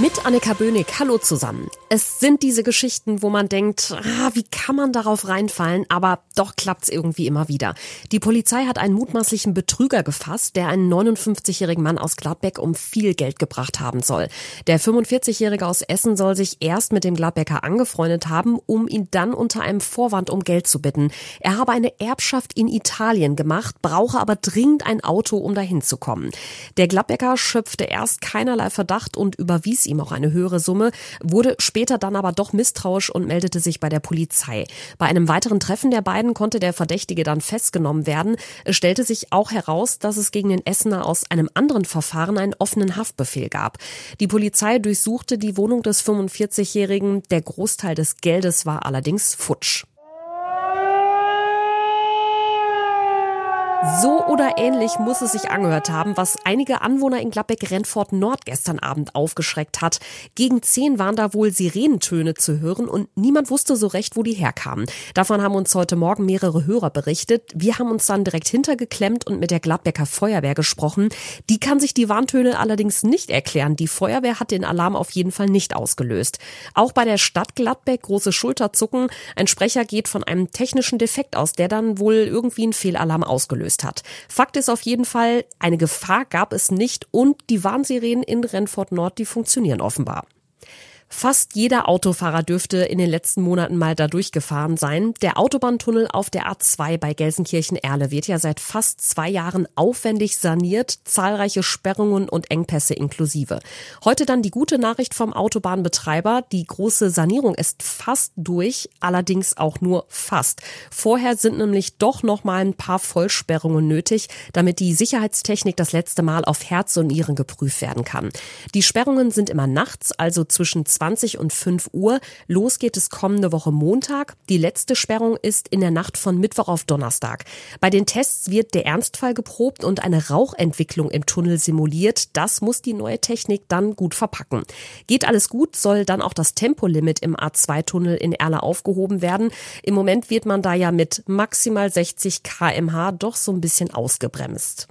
Mit Annika Böhnig, hallo zusammen. Es sind diese Geschichten, wo man denkt, ah, wie kann man darauf reinfallen, aber doch klappt's irgendwie immer wieder. Die Polizei hat einen mutmaßlichen Betrüger gefasst, der einen 59-jährigen Mann aus Gladbeck um viel Geld gebracht haben soll. Der 45-jährige aus Essen soll sich erst mit dem Gladbecker angefreundet haben, um ihn dann unter einem Vorwand um Geld zu bitten. Er habe eine Erbschaft in Italien gemacht, brauche aber dringend ein Auto, um dahin zu kommen. Der Gladbecker schöpfte erst keinerlei Verdacht und überwies ihm auch eine höhere Summe, wurde später dann aber doch misstrauisch und meldete sich bei der Polizei. Bei einem weiteren Treffen der beiden konnte der Verdächtige dann festgenommen werden. Es stellte sich auch heraus, dass es gegen den Essener aus einem anderen Verfahren einen offenen Haftbefehl gab. Die Polizei durchsuchte die Wohnung des 45-Jährigen. Der Großteil des Geldes war allerdings futsch. So oder ähnlich muss es sich angehört haben, was einige Anwohner in Gladbeck-Rennfort Nord gestern Abend aufgeschreckt hat. Gegen zehn waren da wohl Sirenentöne zu hören und niemand wusste so recht, wo die herkamen. Davon haben uns heute Morgen mehrere Hörer berichtet. Wir haben uns dann direkt hintergeklemmt und mit der Gladbecker Feuerwehr gesprochen. Die kann sich die Warntöne allerdings nicht erklären. Die Feuerwehr hat den Alarm auf jeden Fall nicht ausgelöst. Auch bei der Stadt Gladbeck große Schulterzucken. Ein Sprecher geht von einem technischen Defekt aus, der dann wohl irgendwie einen Fehlalarm ausgelöst ausgelöst hat. Fakt ist auf jeden Fall, eine Gefahr gab es nicht und die Warnsirenen in Rennfort Nord, die funktionieren offenbar. Fast jeder Autofahrer dürfte in den letzten Monaten mal da durchgefahren sein. Der Autobahntunnel auf der A2 bei Gelsenkirchen-Erle wird ja seit fast zwei Jahren aufwendig saniert, zahlreiche Sperrungen und Engpässe inklusive. Heute dann die gute Nachricht vom Autobahnbetreiber. Die große Sanierung ist fast durch, allerdings auch nur fast. Vorher sind nämlich doch noch mal ein paar Vollsperrungen nötig, damit die Sicherheitstechnik das letzte Mal auf Herz und Nieren geprüft werden kann. Die Sperrungen sind immer nachts, also zwischen 20 und 5 Uhr. Los geht es kommende Woche Montag. Die letzte Sperrung ist in der Nacht von Mittwoch auf Donnerstag. Bei den Tests wird der Ernstfall geprobt und eine Rauchentwicklung im Tunnel simuliert. Das muss die neue Technik dann gut verpacken. Geht alles gut, soll dann auch das Tempolimit im A2-Tunnel in Erla aufgehoben werden. Im Moment wird man da ja mit maximal 60 kmh doch so ein bisschen ausgebremst.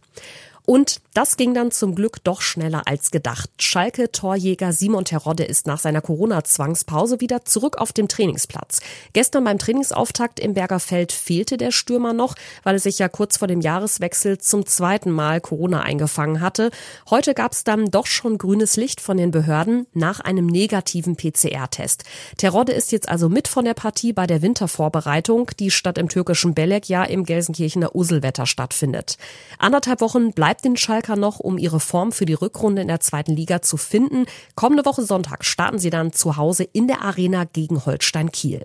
Und das ging dann zum Glück doch schneller als gedacht. Schalke-Torjäger Simon Terodde ist nach seiner Corona-Zwangspause wieder zurück auf dem Trainingsplatz. Gestern beim Trainingsauftakt im Bergerfeld fehlte der Stürmer noch, weil er sich ja kurz vor dem Jahreswechsel zum zweiten Mal Corona eingefangen hatte. Heute gab es dann doch schon grünes Licht von den Behörden nach einem negativen PCR-Test. Terodde ist jetzt also mit von der Partie bei der Wintervorbereitung, die statt im türkischen Belek ja im Gelsenkirchener Uselwetter stattfindet. Anderthalb Wochen bleibt den Schalke Schalker noch, um ihre Form für die Rückrunde in der zweiten Liga zu finden. Kommende Woche Sonntag starten sie dann zu Hause in der Arena gegen Holstein Kiel.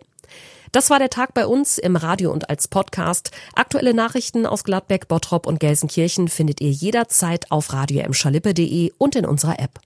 Das war der Tag bei uns im Radio und als Podcast. Aktuelle Nachrichten aus Gladbeck, Bottrop und Gelsenkirchen findet ihr jederzeit auf radio und in unserer App.